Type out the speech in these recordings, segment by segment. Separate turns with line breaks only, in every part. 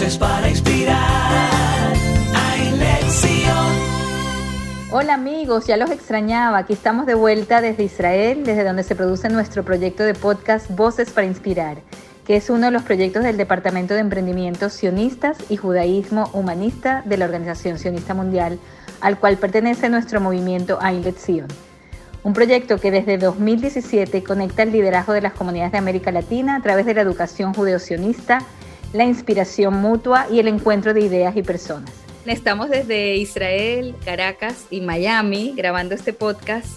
Voces para inspirar.
Hola amigos, ya los extrañaba. Aquí estamos de vuelta desde Israel, desde donde se produce nuestro proyecto de podcast Voces para Inspirar, que es uno de los proyectos del Departamento de Emprendimientos Sionistas y Judaísmo Humanista de la Organización Sionista Mundial, al cual pertenece nuestro movimiento Ailet Sion. Un proyecto que desde 2017 conecta el liderazgo de las comunidades de América Latina a través de la educación judeo-sionista, la inspiración mutua y el encuentro de ideas y personas. Estamos desde Israel, Caracas y Miami grabando este podcast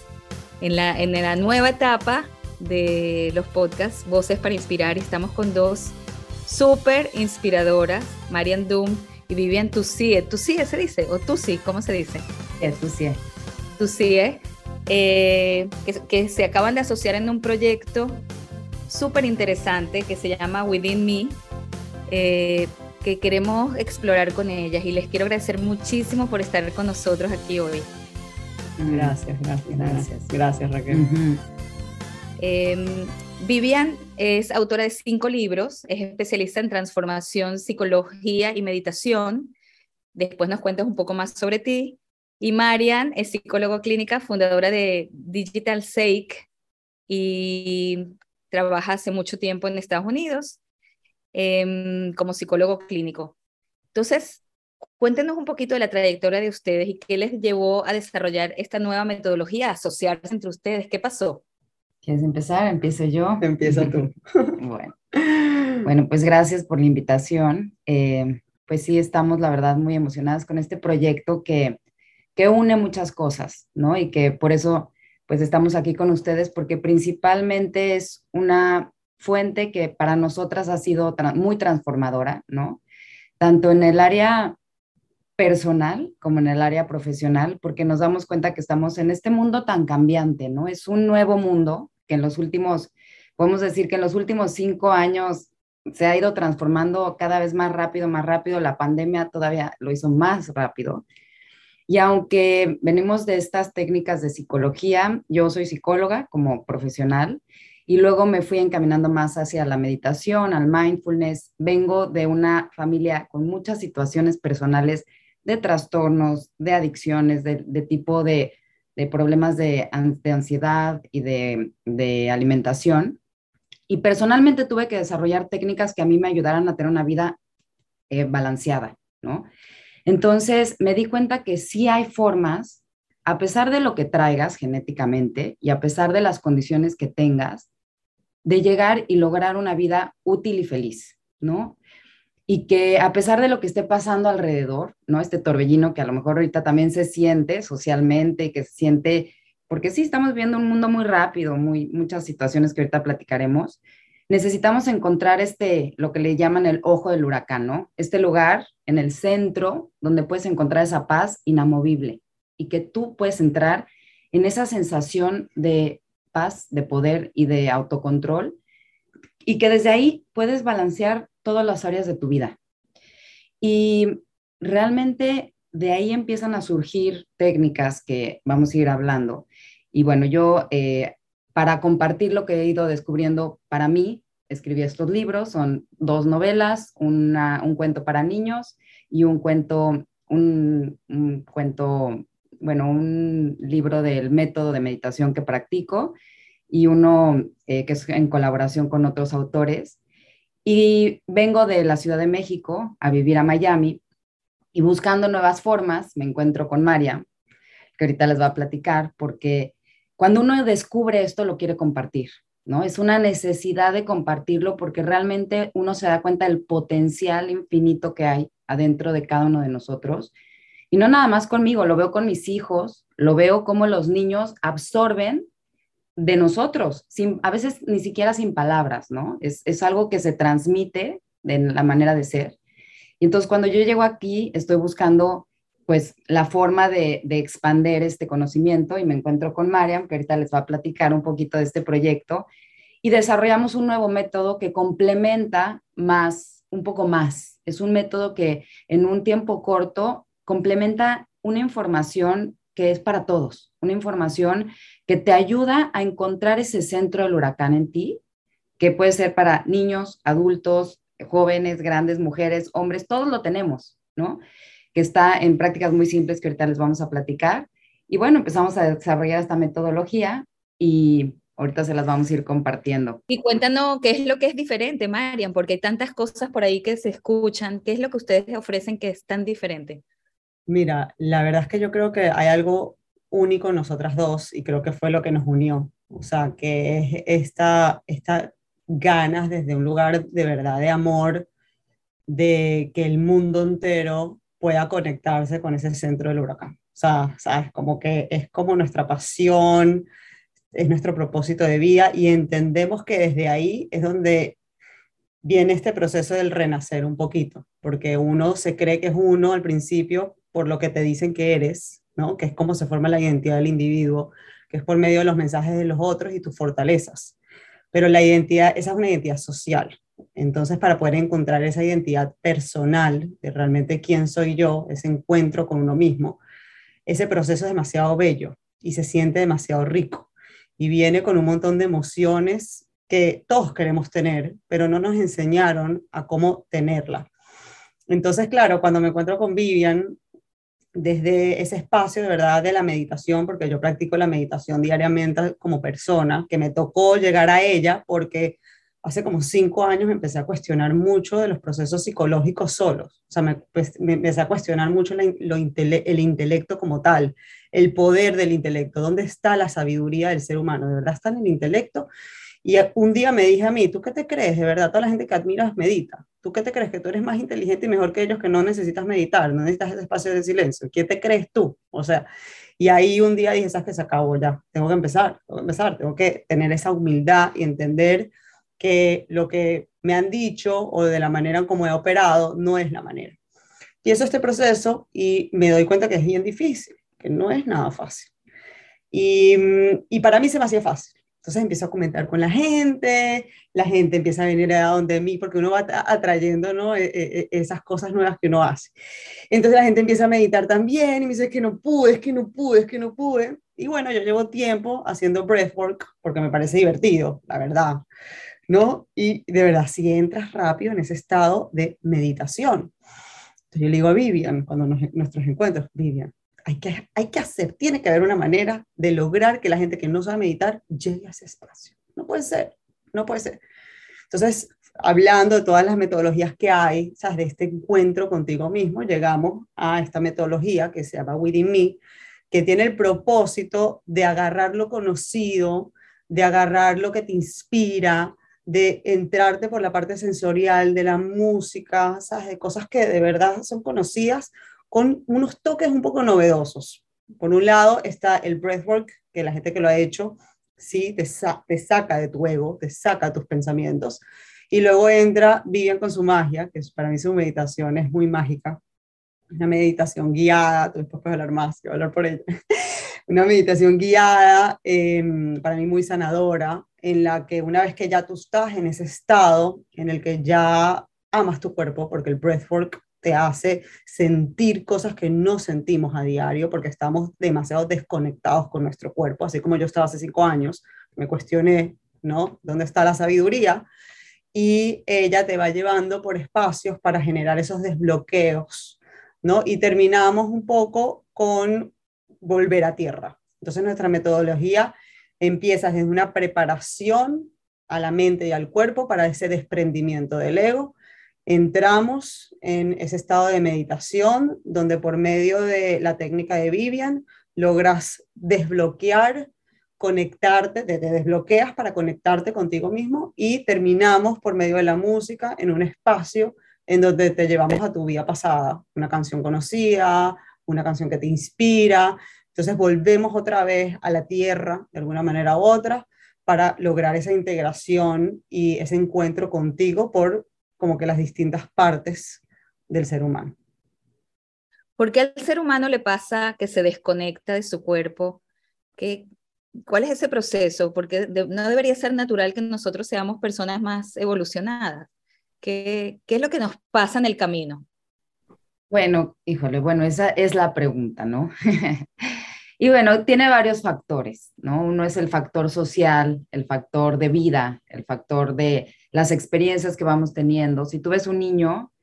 en la, en la nueva etapa de los podcasts Voces para Inspirar. Estamos con dos súper inspiradoras, Marian Doom y Vivian Tusie. Tusie se dice, o Tusi, ¿cómo se dice?
Es Tusie.
Tusie, eh, que, que se acaban de asociar en un proyecto súper interesante que se llama Within Me. Eh, que queremos explorar con ellas y les quiero agradecer muchísimo por estar con nosotros aquí hoy.
Gracias, gracias, gracias. Gracias, Raquel.
Em, Vivian es autora de cinco libros, es especialista en transformación, psicología y meditación. Después nos cuentas un poco más sobre ti. Y Marian es psicóloga clínica, fundadora de Digital Sake y trabaja hace mucho tiempo en Estados Unidos Em, como psicólogo clínico. Entonces, cuéntenos un poquito de la trayectoria de ustedes y qué les llevó a desarrollar esta nueva metodología, a asociarse entre ustedes. ¿Qué pasó?
¿Quieres empezar? Empiezo yo.
Empieza tú.
bueno. bueno, pues gracias por la invitación. Eh, pues sí, estamos, la verdad, muy emocionadas con este proyecto que, que une muchas cosas, ¿no? Y que por eso, pues estamos aquí con ustedes, porque principalmente es una fuente que para nosotras ha sido muy transformadora, ¿no? Tanto en el área personal como en el área profesional, porque nos damos cuenta que estamos en este mundo tan cambiante, ¿no? Es un nuevo mundo que en los últimos, podemos decir que en los últimos cinco años se ha ido transformando cada vez más rápido, más rápido. La pandemia todavía lo hizo más rápido. Y aunque venimos de estas técnicas de psicología, yo soy psicóloga como profesional y luego me fui encaminando más hacia la meditación, al mindfulness. Vengo de una familia con muchas situaciones personales de trastornos, de adicciones, de, tipo de, problemas de, ansiedad y de, alimentación. Y personalmente tuve que desarrollar técnicas que a mí me ayudaran a tener una vida eh, balanceada, ¿no? Entonces me di cuenta que sí hay formas, a pesar de lo que traigas genéticamente y a pesar de las condiciones que tengas, de llegar y lograr una vida útil y feliz, ¿no? Y que a pesar de lo que esté pasando alrededor, ¿no? Este torbellino que a lo mejor ahorita también se siente socialmente, que se siente, porque sí, estamos viendo un mundo muy rápido, muy, muchas situaciones que ahorita platicaremos, necesitamos encontrar este, lo que le llaman el ojo del huracán, ¿no? Este lugar en el centro donde puedes encontrar esa paz inamovible y que tú puedes entrar en esa sensación de paz, de poder y de autocontrol, y que desde ahí puedes balancear todas las áreas de tu vida. Y realmente de ahí empiezan a surgir técnicas que vamos a ir hablando. Y bueno, yo eh, para compartir lo que he ido descubriendo para mí, escribí estos libros, son dos novelas, un cuento para niños y un cuento, un cuento bueno, un libro del método de meditación que practico y uno eh, que es en colaboración con otros autores. Y vengo de la Ciudad de México a vivir a Miami y buscando nuevas formas me encuentro con María, que ahorita les va a platicar, porque cuando uno descubre esto lo quiere compartir, ¿no? Es una necesidad de compartirlo porque realmente uno se da cuenta del potencial infinito que hay adentro de cada uno de nosotros y no nada más conmigo, lo veo con mis hijos, lo veo como los niños absorben de nosotros, sin, a veces ni siquiera sin palabras, ¿no? Es, algo que se transmite de la manera de ser. Y entonces cuando yo llego aquí, estoy buscando pues la forma de, de expander este conocimiento y me encuentro con Mariam, que ahorita les va a platicar un poquito de este proyecto, y desarrollamos un nuevo método que complementa más, un poco más. Es un método que en un tiempo corto complementa una información que es para todos, una información que te ayuda a encontrar ese centro del huracán en ti, que puede ser para niños, adultos, jóvenes, grandes, mujeres, hombres, todos lo tenemos, ¿no? Que está en prácticas muy simples que ahorita les vamos a platicar. Y bueno, empezamos a desarrollar esta metodología y ahorita se las vamos a ir compartiendo.
Y cuéntanos qué es lo que es diferente, Marian, porque hay tantas cosas por ahí que se escuchan. ¿Qué es lo que ustedes ofrecen que es tan diferente?
Mira, la verdad es que yo creo que hay algo único en nosotras dos y creo que fue lo que nos unió. O sea, que es esta, esta ganas desde un lugar de verdad de amor, de que el mundo entero pueda conectarse con ese centro del huracán. O sea, sabes, como que es como nuestra pasión, es nuestro propósito de vida y entendemos que desde ahí es donde viene este proceso del renacer un poquito, porque uno se cree que es uno al principio por lo que te dicen que eres, ¿no? Que es cómo se forma la identidad del individuo, que es por medio de los mensajes de los otros y tus fortalezas. Pero la identidad, esa es una identidad social. Entonces, para poder encontrar esa identidad personal de realmente quién soy yo, ese encuentro con uno mismo, ese proceso es demasiado bello y se siente demasiado rico y viene con un montón de emociones que todos queremos tener, pero no nos enseñaron a cómo tenerla. Entonces, claro, cuando me encuentro con Vivian, desde ese espacio de verdad de la meditación, porque yo practico la meditación diariamente como persona, que me tocó llegar a ella porque hace como cinco años empecé a cuestionar mucho de los procesos psicológicos solos. O sea, me, pues, me empecé a cuestionar mucho lo el intelecto como tal, el poder del intelecto, dónde está la sabiduría del ser humano, de verdad está en el intelecto. Y un día me dije a mí, ¿tú qué te crees? De verdad, toda la gente que admiras medita. ¿Tú qué te crees? Que tú eres más inteligente y mejor que ellos que no necesitas meditar, no necesitas ese espacio de silencio. ¿Qué te crees tú? O sea, y ahí un día dije, ¿sabes que se acabó ya? Tengo que empezar, tengo que empezar, tengo que tener esa humildad y entender que lo que me han dicho o de la manera como he operado no es la manera. Y eso este proceso y me doy cuenta que es bien difícil, que no es nada fácil. Y, y para mí se me hacía fácil. Entonces empiezo a comentar con la gente, la gente empieza a venir a donde mí porque uno va atrayendo ¿no? E, e, e, esas cosas nuevas que uno hace. Entonces la gente empieza a meditar también y me dice, es que no pude, es que no pude, es que no pude. Y bueno, yo llevo tiempo haciendo breathwork porque me parece divertido, la verdad. ¿no? Y de verdad, si entras rápido en ese estado de meditación. Entonces yo le digo a Vivian, cuando nuestros encuentros, Vivian, hay que, hay que hacer, tiene que haber una manera de lograr que la gente que no sabe meditar llegue a ese espacio. No puede ser, no puede ser. Entonces, hablando de todas las metodologías que hay, ¿sabes? de este encuentro contigo mismo, llegamos a esta metodología que se llama Within Me, que tiene el propósito de agarrar lo conocido, de agarrar lo que te inspira, de entrarte por la parte sensorial de la música, ¿sabes? de cosas que de verdad son conocidas con unos toques un poco novedosos. Por un lado está el breathwork, que la gente que lo ha hecho, sí, te, te saca de tu ego, te saca tus pensamientos. Y luego entra Vivian con su magia, que para mí su meditación es muy mágica. Una meditación guiada, después puedes hablar más, que hablar por ella. Una meditación guiada, em, para mí muy sanadora, en la que una vez que ya tú estás en ese estado en el que ya amas tu cuerpo, porque el breathwork te hace sentir cosas que no sentimos a diario porque estamos demasiado desconectados con nuestro cuerpo, así como yo estaba hace cinco años, me cuestioné, ¿no? ¿Dónde está la sabiduría? Y ella te va llevando por espacios para generar esos desbloqueos, ¿no? Y terminamos un poco con volver a tierra. Entonces nuestra metodología empiezas desde una preparación a la mente y al cuerpo para ese desprendimiento del ego. Entramos en ese estado de meditación donde por medio de la técnica de Vivian logras desbloquear, conectarte, te, desbloqueas para conectarte contigo mismo y terminamos por medio de la música en un espacio en donde te llevamos a tu vida pasada, una canción conocida, una canción que te inspira, entonces volvemos otra vez a la tierra, de alguna manera u otra, para lograr esa integración y ese encuentro contigo por como que las distintas partes del ser humano.
¿Por qué al ser humano le pasa que se desconecta de su cuerpo? ¿Qué, ¿Cuál es ese proceso? Porque no debería ser natural que nosotros seamos personas más evolucionadas. ¿Qué, ¿Qué es lo que nos pasa en el camino?
Bueno, híjole, bueno, esa es la pregunta, ¿no? Y bueno, tiene varios factores, ¿no? Uno es el factor social, el factor de vida, el factor de las experiencias que vamos teniendo. Si tú ves un niño,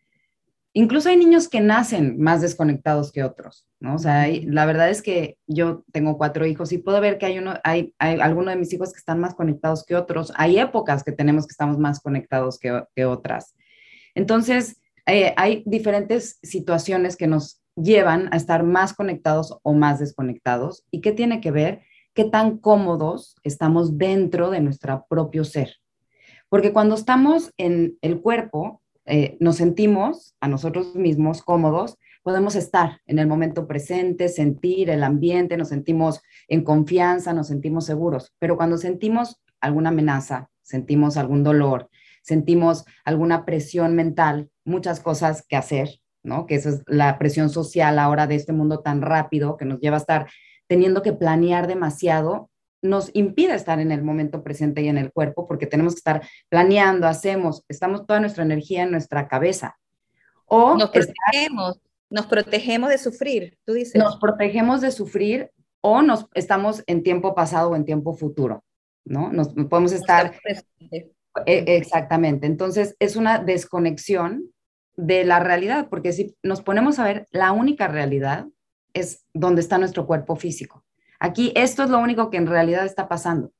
incluso hay niños que nacen más desconectados que otros, ¿no? O sea, la verdad es que yo tengo cuatro hijos y puedo ver que hay uno, hay, algunos de mis hijos que están más conectados que otros. Hay épocas que tenemos que estamos más conectados que, que otras. Entonces, eh, hay diferentes situaciones que nos llevan a estar más conectados o más desconectados. ¿Y qué tiene que ver? ¿Qué tan cómodos estamos dentro de nuestro propio ser? Porque cuando estamos en el cuerpo, eh, nos sentimos a nosotros mismos cómodos, podemos estar en el momento presente, sentir el ambiente, nos sentimos en confianza, nos sentimos seguros. Pero cuando sentimos alguna amenaza, sentimos algún dolor, sentimos alguna presión mental, muchas cosas que hacer, ¿no? Que esa es la presión social ahora de este mundo tan rápido que nos lleva a estar teniendo que planear demasiado, nos impide estar en el momento presente y en el cuerpo porque tenemos que estar planeando, hacemos, estamos toda nuestra energía en nuestra cabeza.
O nos protegemos, nos protegemos de sufrir, tú dices.
Nos protegemos de sufrir o nos estamos en tiempo pasado o en tiempo futuro, ¿no? Nos podemos estar e, exactamente. Entonces, es una desconexión de la realidad, porque si nos ponemos a ver, la única realidad es donde está nuestro cuerpo físico. Aquí esto es lo único que en realidad está pasando.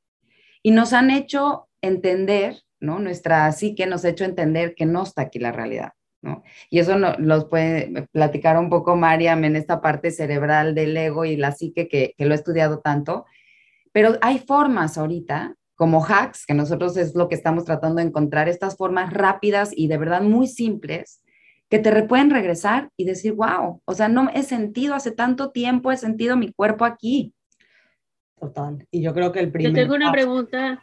Y nos han hecho entender, ¿no? Nuestra psique nos ha hecho entender que no está aquí la realidad, ¿no? Y eso nos los puede platicar un poco Mariam en esta parte cerebral del ego y la psique que, que lo he estudiado tanto. Pero hay formas ahorita como hacks, que nosotros es lo que estamos tratando de encontrar, estas formas rápidas y de verdad muy simples que te pueden regresar y decir, wow, o sea, no he sentido hace tanto tiempo, he sentido mi cuerpo aquí.
Total. Y yo creo que el primer...
Yo tengo una pregunta,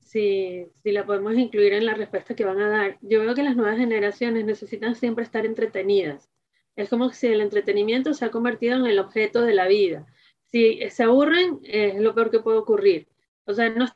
si, si la podemos incluir en la respuesta que van a dar. Yo veo que las nuevas generaciones necesitan siempre estar entretenidas. Es como si el entretenimiento se ha convertido en el objeto de la vida. Si se aburren, es lo peor que puede ocurrir. O sea, no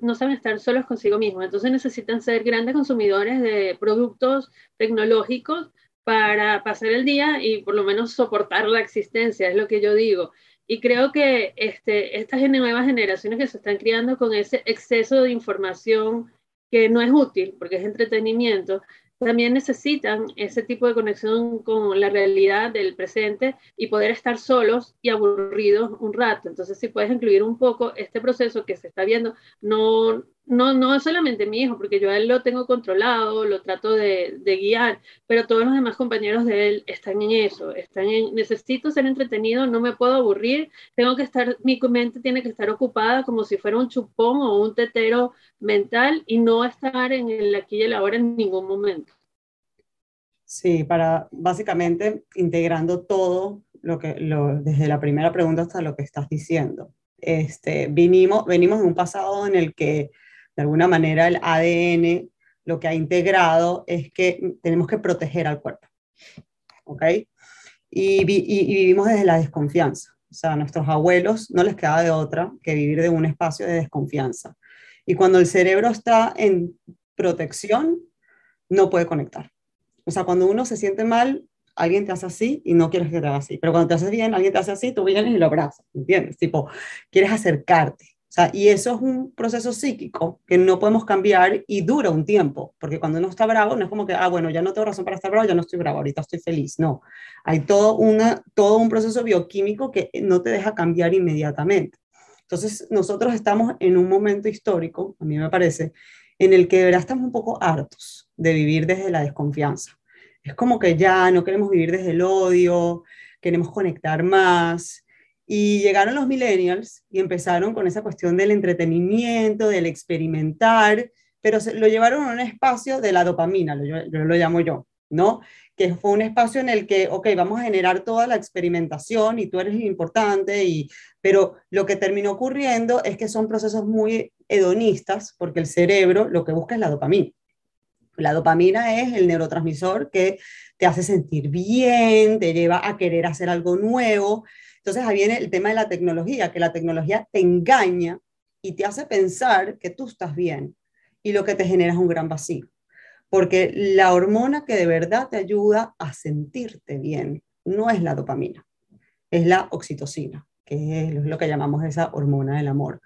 no saben estar solos consigo mismos, entonces necesitan ser grandes consumidores de productos tecnológicos para pasar el día y por lo menos soportar la existencia, es lo que yo digo. Y creo que este, estas nuevas generaciones que se están criando con ese exceso de información que no es útil, porque es entretenimiento, también necesitan ese tipo de conexión con la realidad del presente y poder estar solos y aburridos un rato. Entonces, si puedes incluir un poco este proceso que se está viendo, no, no, no solamente mi hijo, porque yo a él lo tengo controlado, lo trato de, guiar, pero todos los demás compañeros de él están en eso, están en, necesito ser entretenido, no me puedo aburrir, tengo que estar, mi mente tiene que estar ocupada como si fuera un chupón o un tetero mental y no estar en el aquí y el ahora en ningún momento.
Sí, para básicamente integrando todo lo que, lo, desde la primera pregunta hasta lo que estás diciendo. Este, vinimos, venimos de un pasado en el que de alguna manera el ADN lo que ha integrado es que tenemos que proteger al cuerpo. ¿Ok? Y, vivimos desde la desconfianza. O sea, a nuestros abuelos no les queda de otra que vivir de un espacio de desconfianza. Y cuando el cerebro está en protección, no puede conectar. O sea, cuando uno se siente mal, alguien te hace así y no quieres que te haga así. Pero cuando te haces bien, alguien te hace así, tú vienes y lo abrazas, ¿entiendes? Tipo, quieres acercarte. Sea, y eso es un proceso psíquico que no podemos cambiar y dura un tiempo, porque cuando uno está bravo no es como que, ah, bueno, ya no tengo razón para estar bravo, ya no estoy bravo, ahorita estoy feliz. No, hay todo, una, todo un proceso bioquímico que no te deja cambiar inmediatamente. Entonces, nosotros estamos en un momento histórico, a mí me parece, en el que de verdad estamos un poco hartos de vivir desde la desconfianza. Es como que ya no queremos vivir desde el odio, queremos conectar más, y llegaron los millennials y empezaron con esa cuestión del entretenimiento, del experimentar, pero se, lo llevaron a un espacio de la dopamina, lo, yo, lo llamo yo, ¿no? Que fue un espacio en el que, ok, vamos a generar toda la experimentación y tú eres importante, y, pero lo que terminó ocurriendo es que son procesos muy hedonistas, porque el cerebro lo que busca es la dopamina. La dopamina es el neurotransmisor que te hace sentir bien, te lleva a querer hacer algo nuevo, entonces ahí viene el tema de la tecnología, que la tecnología te engaña y te hace pensar que tú estás bien y lo que te genera es un gran vacío. Porque la hormona que de verdad te ayuda a sentirte bien no es la dopamina, es la oxitocina, que es lo que llamamos esa hormona del amor,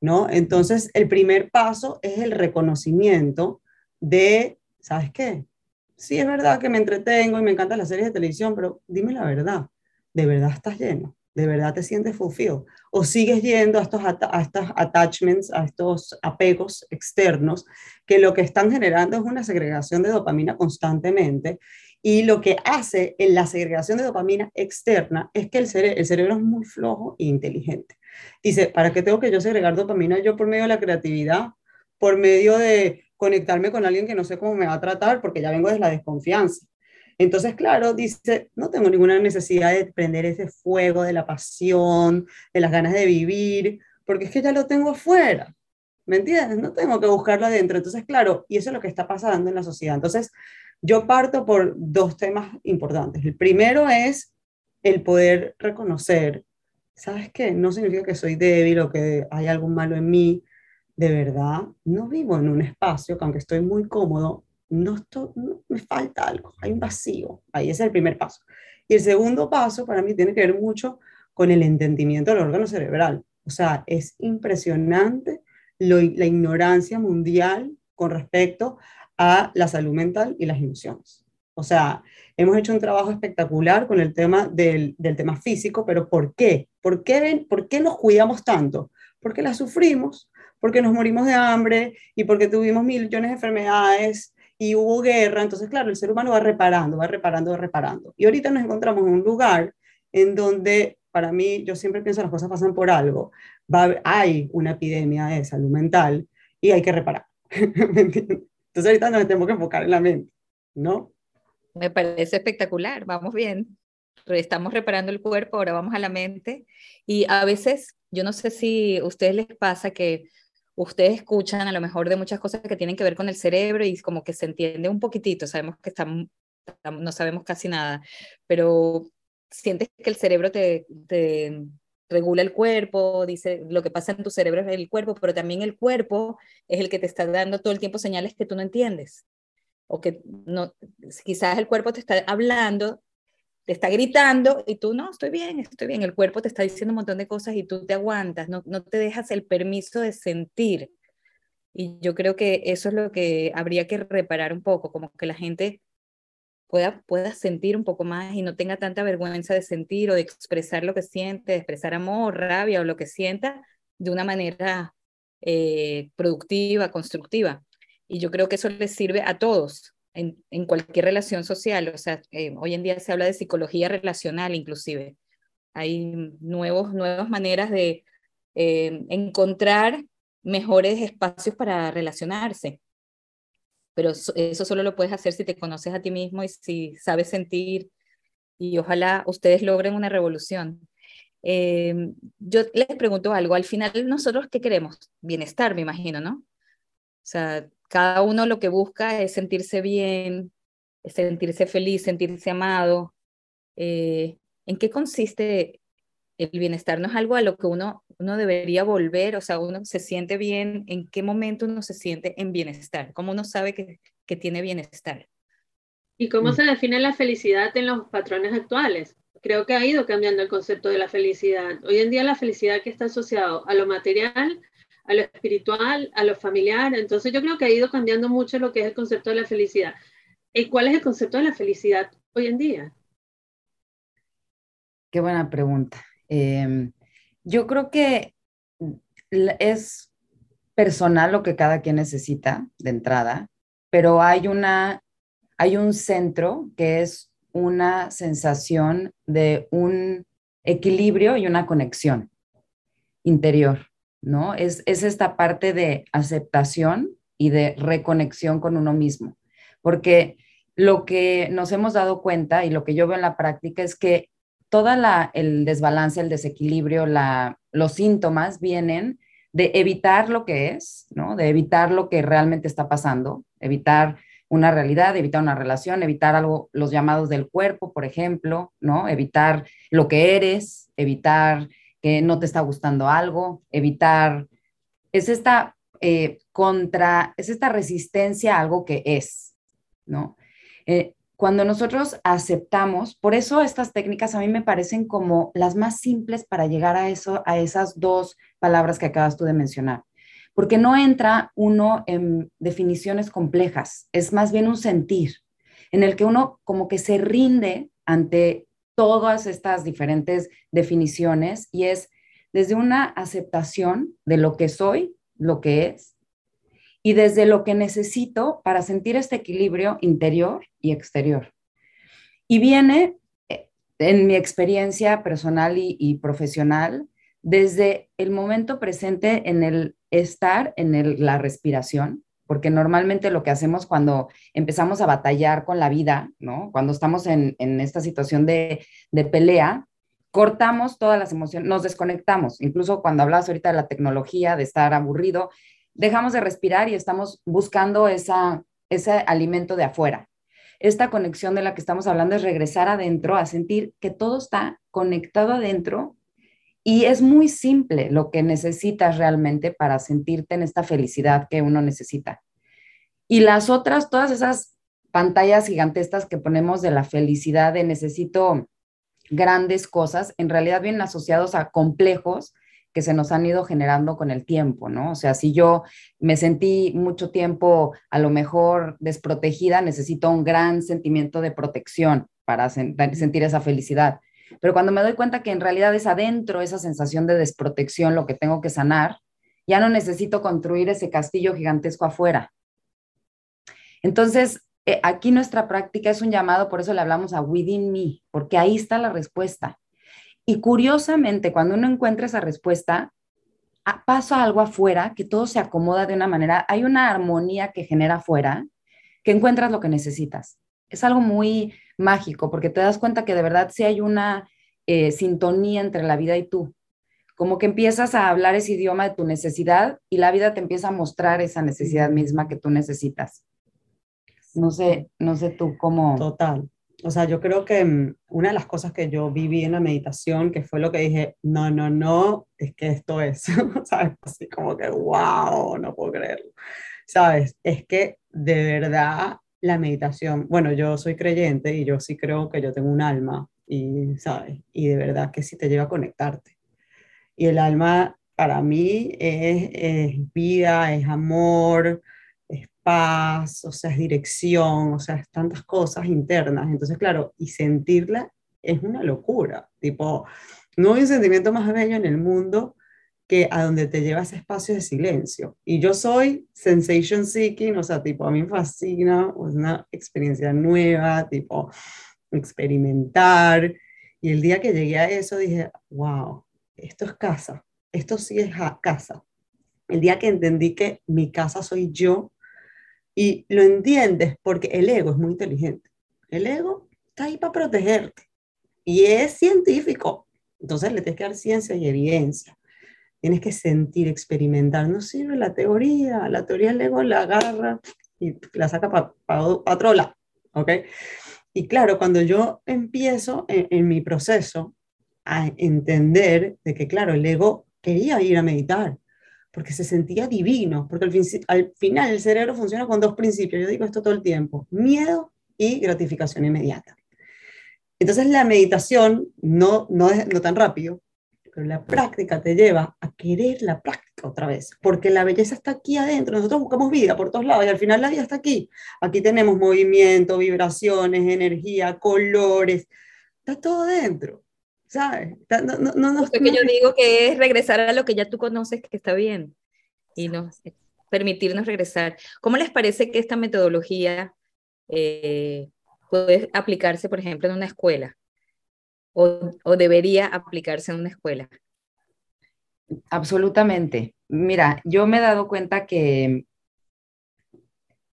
¿no? Entonces, el primer paso es el reconocimiento de, ¿sabes qué? Sí, es verdad que me entretengo y me encantan las series de televisión, pero dime la verdad, ¿de verdad estás lleno? ¿De verdad te sientes fulfilled? ¿O sigues yendo a estos, estos attachments, a estos apegos externos que lo que están generando es una segregación de dopamina constantemente y lo que hace en la segregación de dopamina externa es que el, el cerebro es muy flojo e inteligente. Dice, ¿para qué tengo que yo segregar dopamina yo por medio de la creatividad? Por medio de conectarme con alguien que no sé cómo me va a tratar porque ya vengo desde la desconfianza. Entonces, claro, dice, no tengo ninguna necesidad de prender ese fuego de la pasión, de las ganas de vivir, porque es que ya lo tengo afuera. ¿Me entiendes? No tengo que buscarlo adentro. Entonces, claro, y eso es lo que está pasando en la sociedad. Entonces, yo parto por dos temas importantes. El primero es el poder reconocer, ¿sabes qué? No significa que soy débil o que hay algo malo en mí. De verdad, no vivo en un espacio que aunque estoy muy cómodo, no, estoy, me falta algo, hay un vacío. Ahí es el primer paso. Y el segundo paso para mí tiene que ver mucho con el entendimiento del órgano cerebral. O sea, es impresionante la ignorancia mundial con respecto a la salud mental y las emociones. O sea, hemos hecho un trabajo espectacular con el tema del, del tema físico, pero ¿por qué? ¿Por qué, ¿Por qué nos cuidamos tanto? Porque la sufrimos, porque nos morimos de hambre y porque tuvimos millones de enfermedades y hubo guerra. Entonces, claro, el ser humano va reparando, va reparando, va reparando. Y ahorita nos encontramos en un lugar en donde, para mí, yo siempre pienso las cosas pasan por algo. Va, hay una epidemia de salud mental y hay que reparar. Entonces ahorita nos tenemos que enfocar en la mente, ¿no?
Me parece espectacular, vamos bien. Estamos reparando el cuerpo, ahora vamos a la mente. Y a veces, yo no sé si a ustedes les pasa que ustedes escuchan a lo mejor de muchas cosas que tienen que ver con el cerebro y como que se entiende un poquitito, sabemos que estamos, no sabemos casi nada, pero sientes que el cerebro te, te regula el cuerpo, dice lo que pasa en tu cerebro es el cuerpo, pero también el cuerpo es el que te está dando todo el tiempo señales que tú no entiendes. O que no, quizás el cuerpo te está hablando, te está gritando y tú no, estoy bien, estoy bien. El cuerpo te está diciendo un montón de cosas y tú te aguantas, no, no te dejas el permiso de sentir. Y yo creo que eso es lo que habría que reparar un poco, como que la gente pueda, sentir un poco más y no tenga tanta vergüenza de sentir o de expresar lo que siente, de expresar amor, rabia o lo que sienta de una manera eh, productiva, constructiva. Y yo creo que eso les sirve a todos en, en cualquier relación social. O sea, eh, hoy en día se habla de psicología relacional inclusive. Hay nuevos, nuevas maneras de eh, encontrar mejores espacios para relacionarse pero eso, solo lo puedes hacer si te conoces a ti mismo y si sabes sentir y ojalá ustedes logren una revolución. Em, yo les pregunto algo, al final nosotros qué queremos? Bienestar, me imagino, ¿no? O sea, cada uno lo que busca es sentirse bien, sentirse feliz, sentirse amado. Eh, ¿En qué consiste el bienestar? ¿No es algo a lo que uno uno debería volver, o sea, uno se siente bien, en qué momento uno se siente en bienestar, cómo uno sabe que, que tiene bienestar.
¿Y cómo mm. se define la felicidad en los patrones actuales? Creo que ha ido cambiando el concepto de la felicidad. Hoy en día la felicidad que está asociado a lo material, a lo espiritual, a lo familiar, entonces yo creo que ha ido cambiando mucho lo que es el concepto de la felicidad. ¿Y cuál es el concepto de la felicidad hoy en día?
Qué buena pregunta. Eh, yo creo que es personal lo que cada quien necesita de entrada, pero hay una hay un centro que es una sensación de un equilibrio y una conexión interior, ¿no? Es, es esta parte de aceptación y de reconexión con uno mismo, porque lo que nos hemos dado cuenta y lo que yo veo en la práctica es que todo el desbalance, el desequilibrio, los síntomas vienen de evitar lo que es, ¿no? De evitar lo que realmente está pasando, evitar una realidad, evitar una relación, evitar algo, los llamados del cuerpo, por ejemplo, ¿no? Evitar lo que eres, evitar que no te está gustando algo, evitar, es esta eh, contra, es esta resistencia a algo que es, ¿no? Eh, cuando nosotros aceptamos, por eso estas técnicas a mí me parecen como las más simples para llegar a eso, a esas dos palabras que acabas tú de mencionar, porque no entra uno en definiciones complejas, es más bien un sentir en el que uno como que se rinde ante todas estas diferentes definiciones y es desde una aceptación de lo que soy, lo que es, y desde lo que necesito para sentir este equilibrio interior y exterior. Y viene, eh, en mi experiencia personal y, profesional, desde el momento presente en el estar en la respiración, porque normalmente lo que hacemos cuando empezamos a batallar con la vida, ¿no? Cuando estamos en, esta situación de, pelea, cortamos todas las emociones, nos desconectamos. Incluso cuando hablas ahorita de la tecnología, de estar aburrido, dejamos de respirar y estamos buscando esa, ese alimento de afuera. Esta conexión de la que estamos hablando es regresar adentro, a sentir que todo está conectado adentro y es muy simple lo que necesitas realmente para sentirte en esta felicidad que uno necesita. Y las otras, todas esas pantallas gigantescas que ponemos de la felicidad, de necesito grandes cosas, en realidad vienen asociados a complejos que se nos han ido generando con el tiempo, ¿no? O sea, si yo me sentí mucho tiempo a lo mejor desprotegida, necesito un gran sentimiento de protección para sentir esa felicidad. Pero cuando me doy cuenta que en realidad es adentro esa sensación de desprotección lo que tengo que sanar, ya no necesito construir ese castillo gigantesco afuera. Entonces, eh, aquí nuestra práctica es un llamado, por eso le hablamos a within me, porque ahí está la respuesta. Y curiosamente, cuando uno encuentra esa respuesta, pasa algo afuera, que todo se acomoda de una manera, hay una armonía que genera afuera, que encuentras lo que necesitas. Es algo muy mágico, porque te das cuenta que de verdad sí hay una eh, sintonía entre la vida y tú. Como que empiezas a hablar ese idioma de tu necesidad y la vida te empieza a mostrar esa necesidad misma que tú necesitas. No sé, no sé tú cómo.
Total. O sea, yo creo que mm, una de las cosas que yo viví en la meditación, que fue lo que dije, no, no, no, es que esto es, ¿sabes? Así como que, wow, no puedo creerlo. ¿Sabes? Es que de verdad la meditación, bueno, yo soy creyente y yo sí creo que yo tengo un alma y, ¿sabes? Y de verdad que sí te lleva a conectarte. Y el alma para mí es, es vida, es amor, paz, o sea, es dirección, o sea, es tantas cosas internas. Entonces, claro, y sentirla es una locura. Tipo, no hay un sentimiento más bello en el mundo que a donde te llevas espacio de silencio. Y yo soy sensation seeking, o sea, tipo, a mí me fascina, es una experiencia nueva, tipo, experimentar. Y el día que llegué a eso dije, wow, esto es casa, esto sí es casa. El día que entendí que mi casa soy yo, y lo entiendes porque el ego es muy inteligente. El ego está ahí para protegerte y es científico. Entonces le tienes que dar ciencia y evidencia. Tienes que sentir, experimentar. No sirve la teoría. La teoría el ego la agarra y la saca para otro lado. ¿Ok? Y claro, cuando yo empiezo en, en mi proceso a entender de que, claro, el ego quería ir a meditar, porque se sentía divino, porque al, al, final el cerebro funciona con dos principios, yo digo esto todo el tiempo, miedo y gratificación inmediata. Entonces la meditación no, no, no tan rápido, pero la práctica te lleva a querer la práctica otra vez, porque la belleza está aquí adentro, nosotros buscamos vida por todos lados y al final la vida está aquí. Aquí tenemos movimiento, vibraciones, energía, colores, está todo dentro. ¿sabes? No, no, no,
Lo que yo digo que es regresar a lo que ya tú conoces que está bien y no permitirnos regresar. ¿Cómo les parece que esta metodología eh, puede aplicarse, por ejemplo, en una escuela? O, o, debería aplicarse en una escuela?
Absolutamente. Mira, yo me he dado cuenta que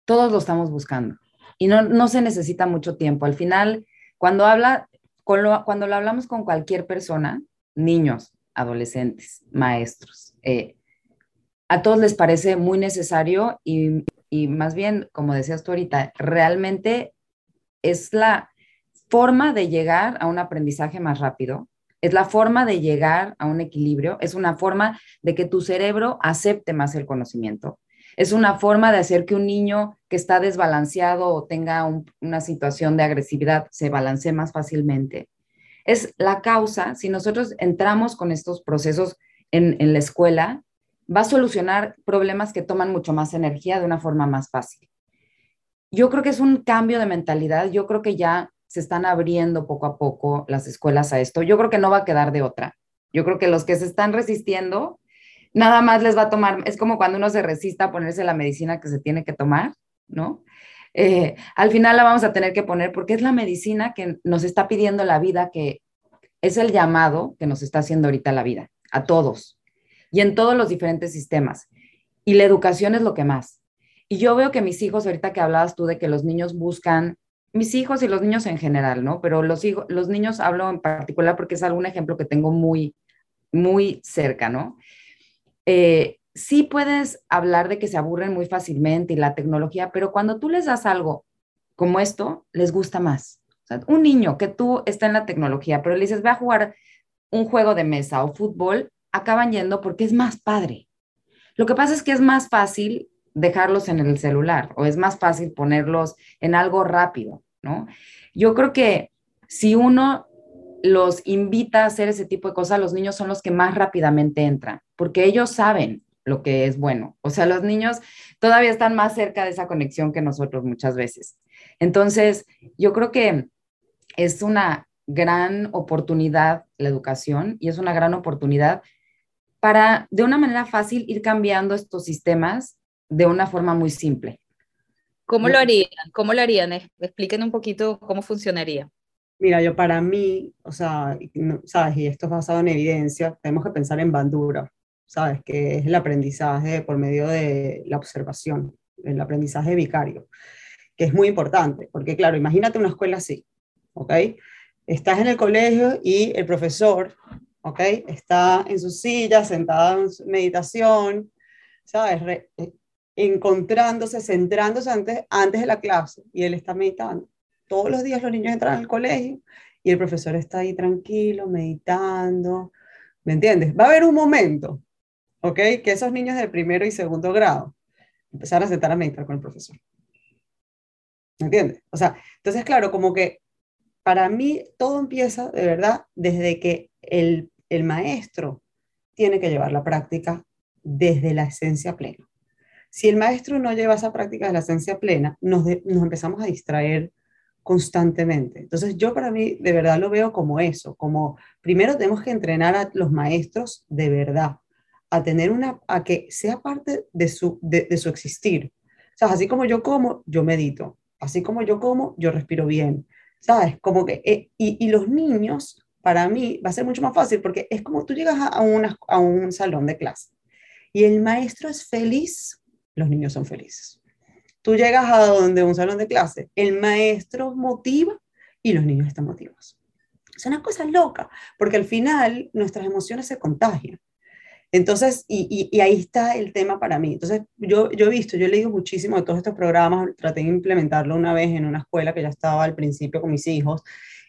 todos lo estamos buscando y no, no se necesita mucho tiempo. Al final, cuando habla, cuando lo hablamos con cualquier persona, niños, adolescentes, maestros, eh, a todos les parece muy necesario y, y más bien, como decías tú ahorita, realmente es la forma de llegar a un aprendizaje más rápido, es la forma de llegar a un equilibrio, es una forma de que tu cerebro acepte más el conocimiento. Es una forma de hacer que un niño que está desbalanceado o tenga una situación de agresividad se balancee más fácilmente. Es la causa, si nosotros entramos con estos procesos en, la escuela, va a solucionar problemas que toman mucho más energía de una forma más fácil. Yo creo que es un cambio de mentalidad, yo creo que ya se están abriendo poco a poco las escuelas a esto. Yo creo que no va a quedar de otra. Yo creo que los que se están resistiendo, nada más les va a tomar, es como cuando uno se resista a ponerse la medicina que se tiene que tomar, ¿no? Eh, al final la vamos a tener que poner porque es la medicina que nos está pidiendo la vida, que es el llamado que nos está haciendo ahorita la vida, a todos y en todos los diferentes sistemas. Y la educación es lo que más. Y yo veo que mis hijos, ahorita que hablabas tú de que los niños buscan mis hijos y los niños en general, ¿no? Pero los, hijos, los niños hablo en particular porque es algún ejemplo que tengo muy, muy cerca, ¿no? Eh, sí puedes hablar de que se aburren muy fácilmente y la tecnología, pero cuando tú les das algo como esto, les gusta más. Un niño que tú está en la tecnología, pero le dices, ve a jugar un juego de mesa o fútbol, acaban yendo porque es más padre. Lo que pasa es que es más fácil dejarlos en el celular o es más fácil ponerlos en algo rápido, ¿no? Yo creo que si uno los invita a hacer ese tipo de cosas, los niños son los que más rápidamente entran, porque ellos saben lo que es bueno. O sea, los niños todavía están más cerca de esa conexión que nosotros muchas veces. Entonces, yo creo que es una gran oportunidad la educación y es una gran oportunidad para, de una manera fácil, ir cambiando estos sistemas de una forma muy simple.
¿Cómo lo harían? ¿Cómo lo harían? Expliquen un poquito cómo funcionaría.
Mira, yo para mí, o sea, sabes, y esto es basado en evidencia, tenemos que pensar en bandura, sabes, que es el aprendizaje por medio de la observación, el aprendizaje vicario, que es muy importante, porque claro, imagínate una escuela así, ¿ok? Estás en el colegio y el profesor, ¿ok? Está en su silla, sentado en meditación, ¿sabes? Eh, encontrándose, centrándose antes, antes de la clase y él está meditando. Todos los días los niños entran al colegio y el profesor está ahí tranquilo, meditando. ¿Me entiendes? Va a haber un momento, ¿ok? Que esos niños de primero y segundo grado empezaron a sentar a meditar con el profesor. ¿Me entiendes? O sea, entonces, claro, como que para mí todo empieza de verdad desde que el, el maestro tiene que llevar la práctica desde la esencia plena. Si el maestro no lleva esa práctica de la esencia plena, nos, empezamos a distraer constantemente. Entonces yo para mí de verdad lo veo como eso, como primero tenemos que entrenar a los maestros de verdad, a tener una, a que sea parte de su, de, su existir. O sea, así como yo como, yo medito. Así como yo como, yo respiro bien. ¿Sabes? Como que, eh, y, los niños, para mí, va a ser mucho más fácil porque es como tú llegas a, a un salón de clase y el maestro es feliz los niños son felices. Tú llegas a donde un salón de clase, el maestro motiva y los niños están motivados. Es una cosa loca, porque al final nuestras emociones se contagian. Entonces, y, ahí está el tema para mí. Entonces, yo, yo he visto, yo he leído muchísimo de todos estos programas, traté de implementarlo una vez en una escuela que ya estaba al principio con mis hijos,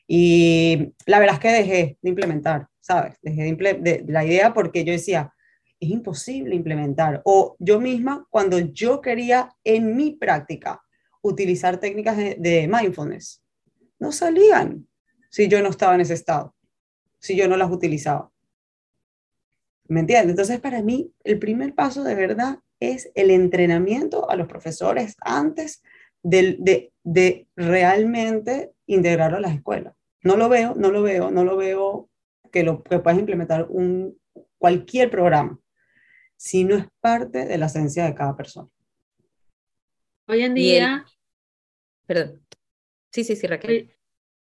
y la verdad es que dejé de implementar, ¿sabes? Dejé de, de la idea porque yo decía, es imposible implementar. O yo misma, cuando yo quería en mi práctica utilizar técnicas de, mindfulness, no salían si yo no estaba en ese estado, si yo no las utilizaba. ¿Me entiendes? Entonces, para mí, el primer paso de verdad es el entrenamiento a los profesores antes de, de, realmente integrarlo a las escuelas. No lo veo, no lo veo, no lo veo que, lo, que puedas implementar un, cualquier programa si no es parte de la esencia de cada persona.
Hoy en día...
Perdón. Sí, sí, sí, Raquel.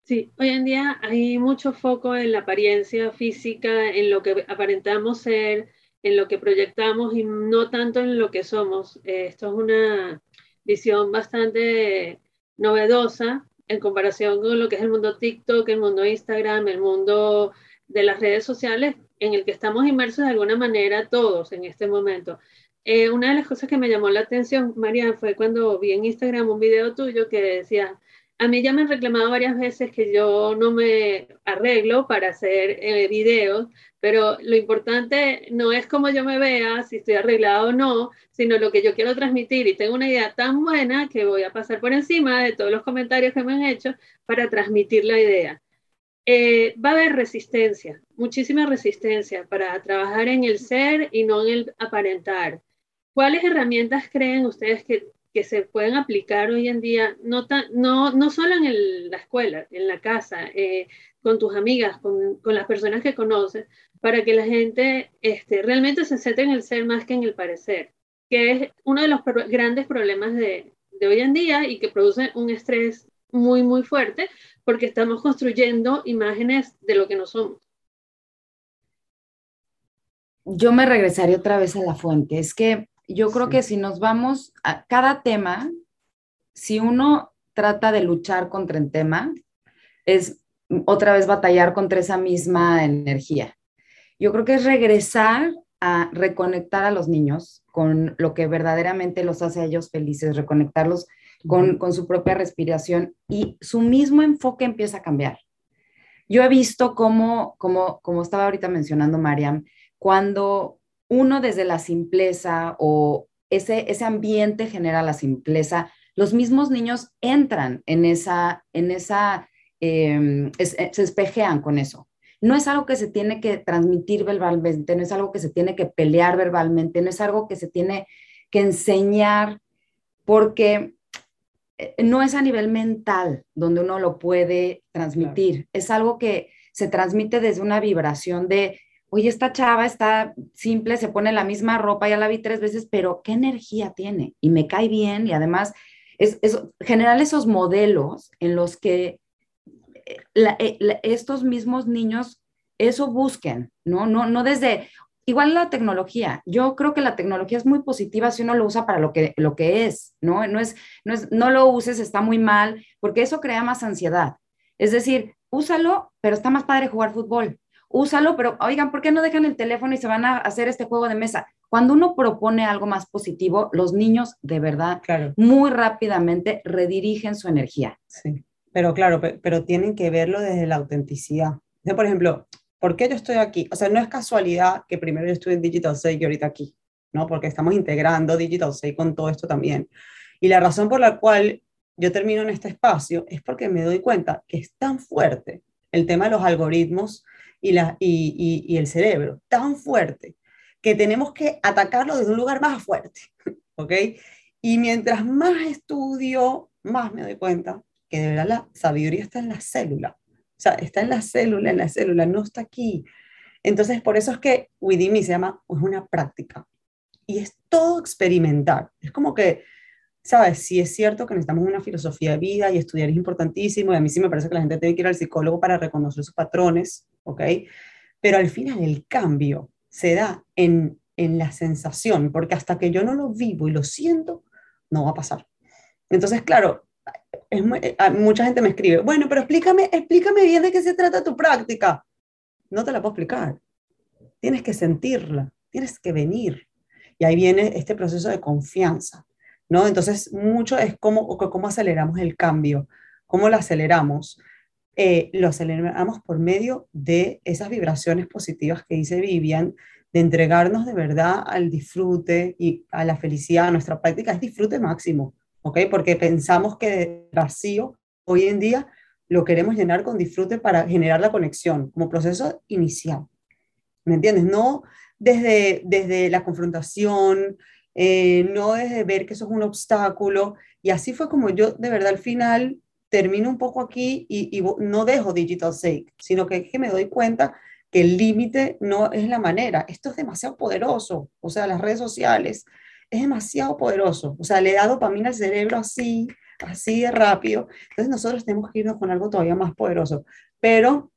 sí, hoy en día hay mucho foco en la apariencia física, en lo que aparentamos ser, en lo que proyectamos y no tanto en lo que somos. Eh, esto es una visión bastante novedosa en comparación con lo que es el mundo TikTok, el mundo Instagram, el mundo de las redes sociales, en el que estamos inmersos de alguna manera todos en este momento. Eh, una de las cosas que me llamó la atención, María, fue cuando vi en Instagram un video tuyo que decía, a mí ya me han reclamado varias veces que yo no me arreglo para hacer eh, videos, pero lo importante no es cómo yo me vea, si estoy arreglado o no, sino lo que yo quiero transmitir. Y tengo una idea tan buena que voy a pasar por encima de todos los comentarios que me han hecho para transmitir la idea. Eh, va a haber resistencia, muchísima resistencia para trabajar en el ser y no en el aparentar. ¿Cuáles herramientas creen ustedes que que se pueden aplicar hoy en día, no, no, no solo en la escuela, en la casa, eh, con tus amigas, con, con, las personas que conoces, para que la gente este, realmente se centre en el ser más que en el parecer, que es uno de los grandes problemas de, de hoy en día y que produce un estrés muy, muy fuerte, porque estamos construyendo imágenes de lo que no somos.
Yo me regresaría otra vez a la fuente. Es que yo creo que si nos vamos a cada tema, si uno trata de luchar contra el tema, es otra vez batallar contra esa misma energía. Yo creo que es regresar a reconectar a los niños con lo que verdaderamente los hace a ellos felices, reconectarlos con, con su propia respiración y su mismo enfoque empieza a cambiar. Yo he visto cómo, como, como estaba ahorita mencionando Mariam, cuando uno desde la simpleza o ese, ese ambiente genera la simpleza, los mismos niños entran en esa, en esa, em, eh, se espejean con eso. No es algo que se tiene que transmitir verbalmente, no es algo que se tiene que pelear verbalmente, no es algo que se tiene que enseñar, porque no es a nivel mental donde uno lo puede transmitir, es algo que se transmite desde una vibración de oye, esta chava está simple, se pone la misma ropa, ya la vi tres veces, pero qué energía tiene y me cae bien y además es, generar esos modelos en los que eh, eh, estos mismos niños eso busquen, ¿no? No, no desde, igual la tecnología, yo creo que la tecnología es muy positiva si uno lo usa para lo que, lo que es, ¿no? No es, no es, no lo uses, está muy mal, porque eso crea más ansiedad. Es decir, úsalo, pero está más padre jugar fútbol, úsalo, pero oigan, ¿por qué no dejan el teléfono y se van a hacer este juego de mesa? Cuando uno propone algo más positivo, los niños de verdad muy rápidamente redirigen su energía.
Sí, pero claro, pero, tienen que verlo desde la autenticidad. por ejemplo, ¿por qué yo estoy aquí? O sea, no es casualidad que primero yo estuve en Digital 6 y ahorita aquí, ¿no? Porque estamos integrando Digital 6 con todo esto también. Y la razón por la cual yo termino en este espacio es porque me doy cuenta que es tan fuerte el tema de los algoritmos y, la, y, y, el cerebro tan fuerte que tenemos que atacarlo desde un lugar más fuerte, ¿ok? Y mientras más estudio, más me doy cuenta que de verdad la sabiduría está en la célula. Sea, está en la célula, en la célula, no está aquí. Entonces, por eso es que Widimi se llama, es una práctica. Y es todo experimentar. Es como que sabes, sí es cierto que necesitamos una filosofía de vida y estudiar es importantísimo, y a mí sí me parece que la gente tiene que ir al psicólogo para reconocer sus patrones, ¿ok? Pero al final el cambio se da en, en la sensación, porque hasta que yo no lo vivo y lo siento, no va a pasar. Entonces, claro, es, eh, mucha gente me escribe, bueno, pero explícame, explícame bien de qué se trata tu práctica. No te la puedo explicar. Tienes que sentirla, tienes que venir. Y ahí viene este proceso de confianza ¿no? Entonces, mucho es cómo, cómo aceleramos el cambio, cómo lo aceleramos. Eh, lo aceleramos por medio de esas vibraciones positivas que dice Vivian, de entregarnos de verdad al disfrute y a la felicidad. Nuestra práctica es disfrute máximo, ¿ok? Porque pensamos que vacío hoy en día lo queremos llenar con disfrute para generar la conexión como proceso inicial. ¿Me entiendes? No desde, desde la confrontación, eh, no desde ver que eso es un obstáculo. Y así fue como yo, de verdad, al final termino un poco aquí y, no dejo Digital Sake, sino que, que me doy cuenta que el límite no es la manera. Esto es demasiado poderoso. O sea, las redes sociales es demasiado poderoso. O sea, le da dopamina al cerebro así, así de rápido. Entonces nosotros tenemos que irnos con algo todavía más poderoso. Pero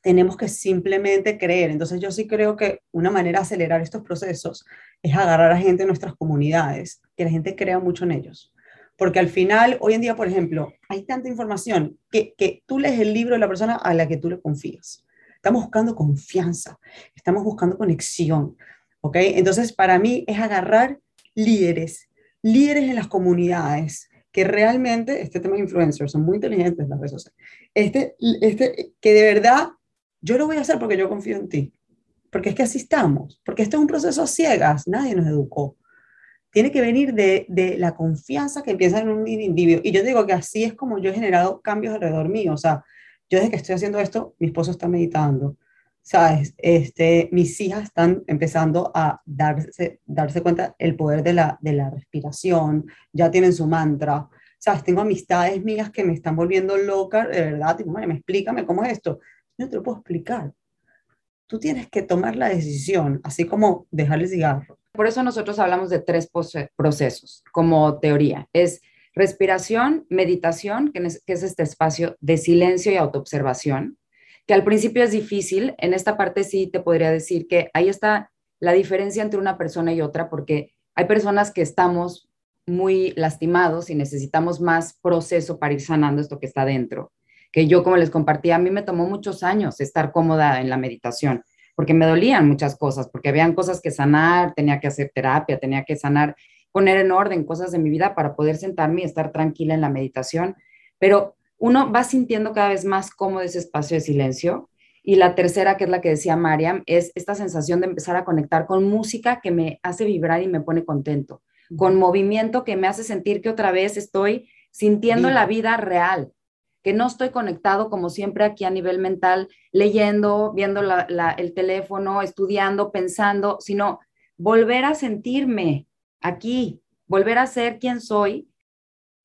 tenemos que simplemente creer. Entonces yo sí creo que una manera de acelerar estos procesos es agarrar a gente en nuestras comunidades, que la gente crea mucho en ellos. Porque al final, hoy en día, por ejemplo, hay tanta información que, que tú lees el libro de la persona a la que tú le confías. Estamos buscando confianza, estamos buscando conexión. ¿Ok? Entonces, para mí es agarrar líderes, líderes en las comunidades, que realmente este tema de influencers son muy inteligentes las redes sociales. Este, este, que de verdad yo lo voy a hacer porque yo confío en ti. Porque es que así estamos. Porque esto es un proceso a ciegas. Nadie nos educó. Tiene que venir de, de la confianza que empieza en un individuo. Y yo digo que así es como yo he generado cambios alrededor mío. O sea, yo desde que estoy haciendo esto, mi esposo está meditando. ¿Sabes? Este, mis hijas están empezando a darse, darse cuenta el poder de la, de la respiración, ya tienen su mantra. ¿Sabes? Tengo amistades mías que me están volviendo loca, de verdad, tipo, me explícame cómo es esto. No te lo puedo explicar. Tú tienes que tomar la decisión, así como dejar el cigarro.
Por eso nosotros hablamos de tres procesos como teoría. Es respiración, meditación, que es, este espacio de silencio y autoobservación, que al principio es difícil. En esta parte sí te podría decir que ahí está la diferencia entre una persona y otra, porque hay personas que estamos muy lastimados y necesitamos más proceso para ir sanando esto que está dentro que yo, como les compartí, a mí me tomó muchos años estar cómoda en la meditación, porque me dolían muchas cosas, porque habían cosas que sanar, tenía que hacer terapia, tenía que sanar, poner en orden cosas de mi vida para poder sentarme y estar tranquila en la meditación. Pero uno va sintiendo cada vez más cómodo ese espacio de silencio. Y la tercera, que es la que decía Mariam, es esta sensación de empezar a conectar con música que me hace vibrar y me pone contento, con movimiento que me hace sentir que otra vez estoy sintiendo la vida real, que no estoy conectado como siempre aquí a nivel mental, leyendo, viendo el teléfono, estudiando, pensando, sino volver a sentirme aquí, volver a ser quien soy.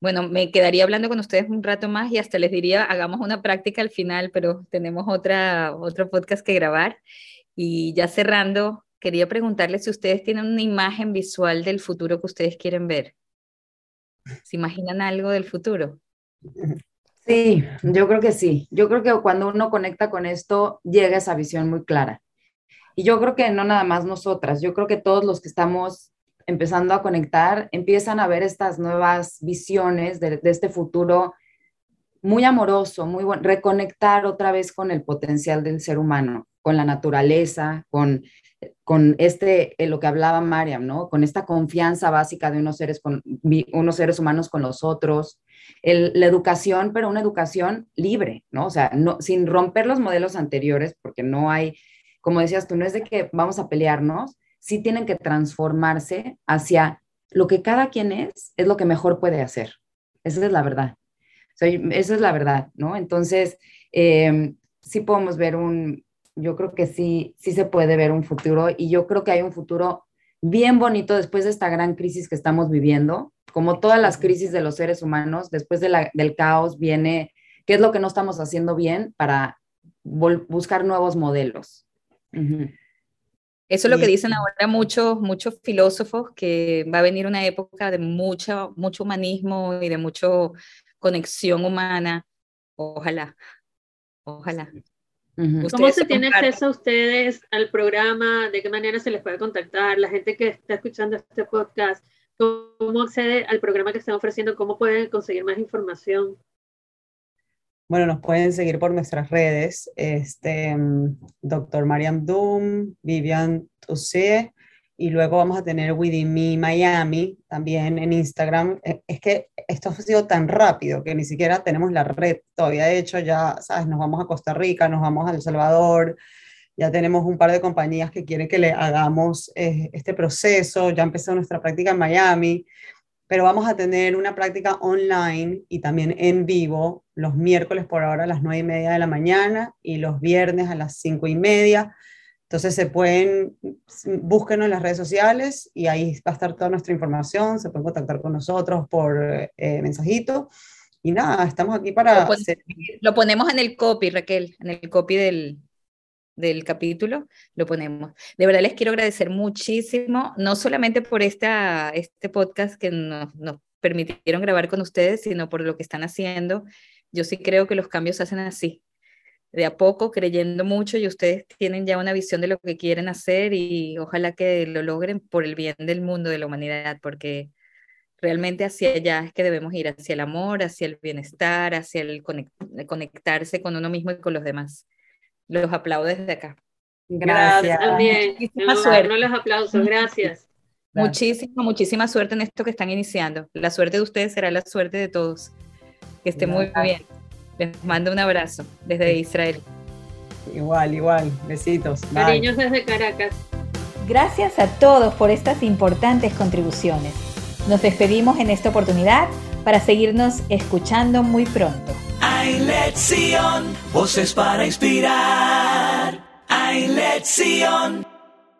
Bueno, me quedaría hablando con ustedes un rato más y hasta les diría, hagamos una práctica al final, pero tenemos otra, otro podcast que grabar. Y ya cerrando, quería preguntarles si ustedes tienen una imagen visual del futuro que ustedes quieren ver. ¿Se imaginan algo del futuro?
Sí, yo creo que sí. Yo creo que cuando uno conecta con esto, llega esa visión muy clara. Y yo creo que no nada más nosotras, yo creo que todos los que estamos empezando a conectar empiezan a ver estas nuevas visiones de, este futuro muy amoroso, muy bueno, reconectar otra vez con el potencial del ser humano, con la naturaleza, con, con este, eh, lo que hablaba Mariam, ¿no? Con esta confianza básica de unos seres, con, unos seres humanos con los otros, la educación, pero una educación libre, ¿no? O sea, no, sin romper los modelos anteriores, porque no hay, como decías tú, no es de que vamos a pelearnos, sí tienen que transformarse hacia lo que cada quien es, es lo que mejor puede hacer. Esa es la verdad. esa es la verdad, ¿no? Entonces, em, sí podemos ver un, yo creo que sí, sí se puede ver un futuro y yo creo que hay un futuro bien bonito después de esta gran crisis que estamos viviendo, como todas las crisis de los seres humanos, después del caos viene qué es lo que no estamos haciendo bien para buscar nuevos modelos.
Eso es lo que dicen ahora muchos, muchos filósofos, que va a venir una época de mucho, mucho humanismo y de mucha conexión humana. Ojalá, ojalá.
¿Cómo se tiene acceso a ustedes al programa? ¿De qué manera se les puede contactar? La gente que está escuchando este podcast, ¿cómo accede al programa que están ofreciendo? ¿Cómo pueden conseguir más información?
Bueno, nos pueden seguir por nuestras redes, este, Dr. Mariam Doom, Vivian Tussé, y luego vamos a tener Within Me Miami también en Instagram. E, es que esto ha sido tan rápido que ni siquiera tenemos la red todavía. Hecho, ya, ¿sabes? Nos vamos a Costa Rica, nos vamos a El Salvador, ya tenemos un par de compañías que quieren que le hagamos eh, este proceso, ya empezó nuestra práctica en Miami, pero vamos a tener una práctica online y también en vivo los miércoles por ahora a las nueve y media de la mañana y los viernes a las cinco y media entonces se pueden, búsquenos en las redes sociales y ahí va a estar toda nuestra información, se pueden contactar con nosotros por eh, mensajito. Y nada, estamos aquí para...
Lo, ponemos en el copy, Raquel, en el copy del, del capítulo, lo ponemos. De verdad les quiero agradecer muchísimo, no solamente por esta, este podcast que nos, nos permitieron grabar con ustedes, sino por lo que están haciendo. Yo sí creo que los cambios se hacen así, de a poco, creyendo mucho y ustedes tienen ya una visión de lo que quieren hacer y ojalá que lo logren por el bien del mundo, de la humanidad, porque realmente hacia allá es que debemos ir, hacia el amor, hacia el bienestar, hacia el conectarse con uno mismo y con los demás. Los aplaudo desde acá.
Gracias. También. los aplausos, gracias.
Muchísima, muchísima suerte en esto que están iniciando. La suerte de ustedes será la suerte de todos. Que estén muy bien. Les mando un abrazo desde Israel.
Igual, igual. Besitos.
Cariños desde Caracas.
Gracias a todos por estas importantes contribuciones. Nos despedimos en esta oportunidad para seguirnos escuchando muy pronto.
Hay lección, voces para inspirar. Hay lección.